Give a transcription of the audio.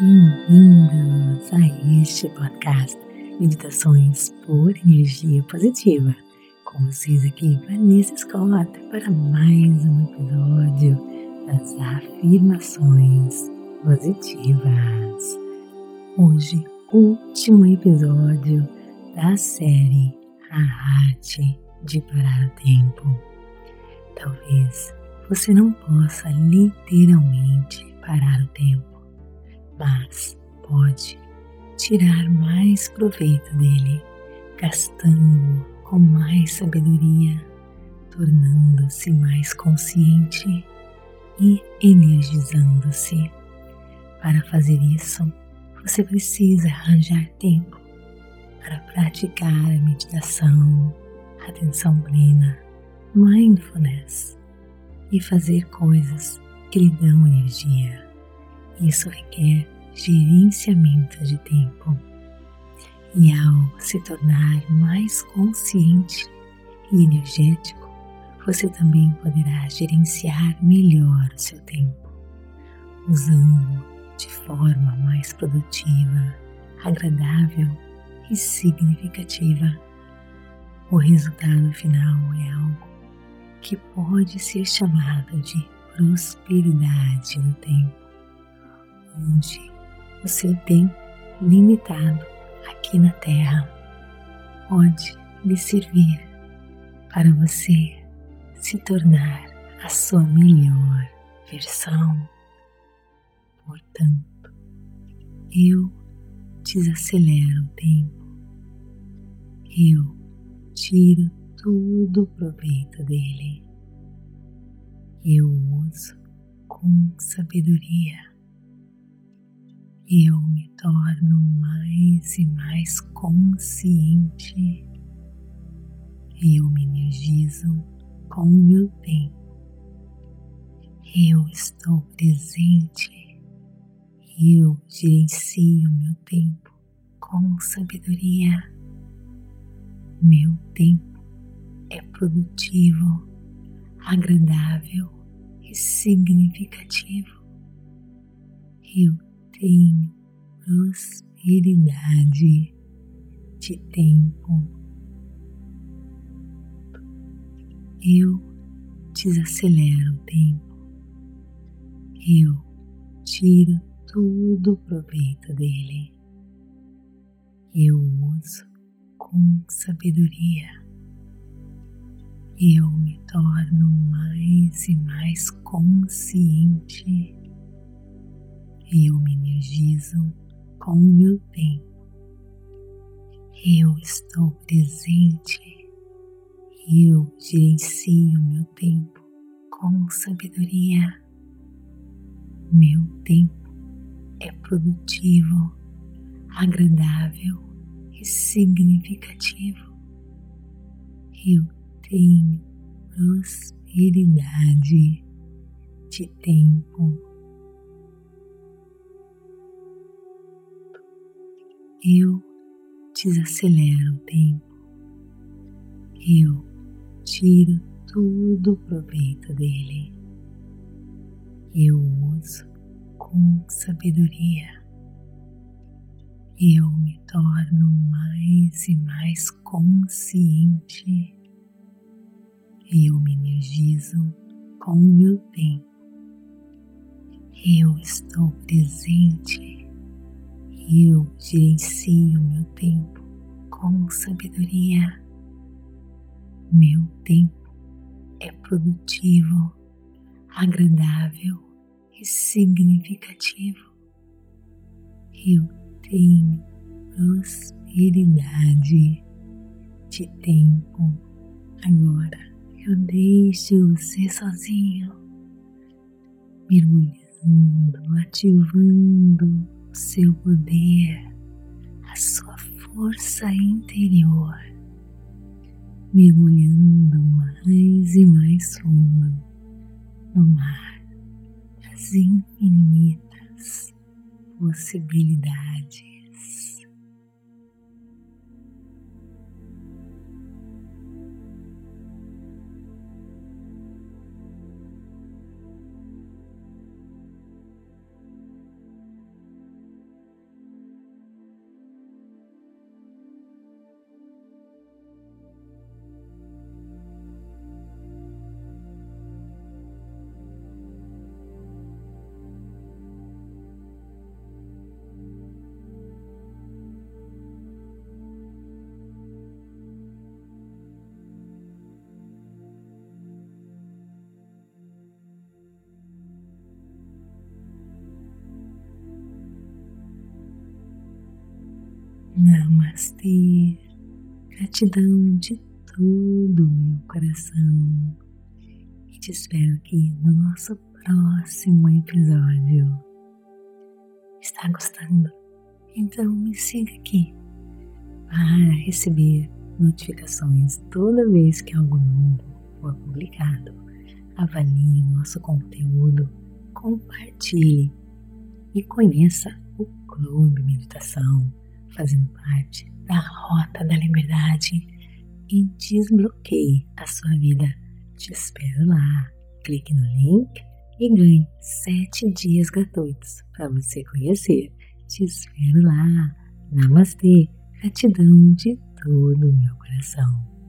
Bem-vindos a este podcast Meditações por Energia Positiva. Com vocês aqui, Vanessa Scott, para mais um episódio das afirmações positivas. Hoje, último episódio da série A Arte de Parar o Tempo. Talvez você não possa literalmente parar o tempo mas pode tirar mais proveito dele, gastando-o com mais sabedoria, tornando-se mais consciente e energizando-se. Para fazer isso, você precisa arranjar tempo para praticar a meditação, atenção plena, mindfulness e fazer coisas que lhe dão energia. Isso requer gerenciamento de tempo. E ao se tornar mais consciente e energético, você também poderá gerenciar melhor o seu tempo, usando-o de forma mais produtiva, agradável e significativa. O resultado final é algo que pode ser chamado de prosperidade do tempo onde o seu tempo limitado aqui na Terra pode lhe servir para você se tornar a sua melhor versão. Portanto, eu desacelero o tempo, eu tiro todo o proveito dele, eu uso com sabedoria eu me torno mais e mais consciente. Eu me energizo com o meu tempo. Eu estou presente. Eu gerencio meu tempo com sabedoria. Meu tempo é produtivo, agradável e significativo. Eu tenho prosperidade de tempo. Eu desacelero o tempo. Eu tiro todo o proveito dele. Eu uso com sabedoria. Eu me torno mais e mais consciente eu me energizo com o meu tempo. Eu estou presente. Eu gerencio meu tempo com sabedoria. Meu tempo é produtivo, agradável e significativo. Eu tenho prosperidade de tempo eu desacelero o tempo, eu tiro todo o proveito dele, eu uso com sabedoria, eu me torno mais e mais consciente, eu me energizo com o meu tempo, eu estou presente eu gerencio meu tempo com sabedoria. Meu tempo é produtivo, agradável e significativo. Eu tenho prosperidade de tempo. Agora eu deixo você sozinho, mergulhando, ativando seu poder, a sua força interior, mergulhando mais e mais fundo no mar das infinitas possibilidades. Namastê. Gratidão de todo o meu coração. E te espero aqui no nosso próximo episódio. Está gostando? Então me siga aqui para receber notificações toda vez que algo novo for publicado. Avalie nosso conteúdo, compartilhe e conheça o Clube Meditação, fazendo parte da Rota da Liberdade e desbloqueie a sua vida. Te espero lá. Clique no link e ganhe sete dias gratuitos para você conhecer. Te espero lá. Namastê. Gratidão de todo o meu coração.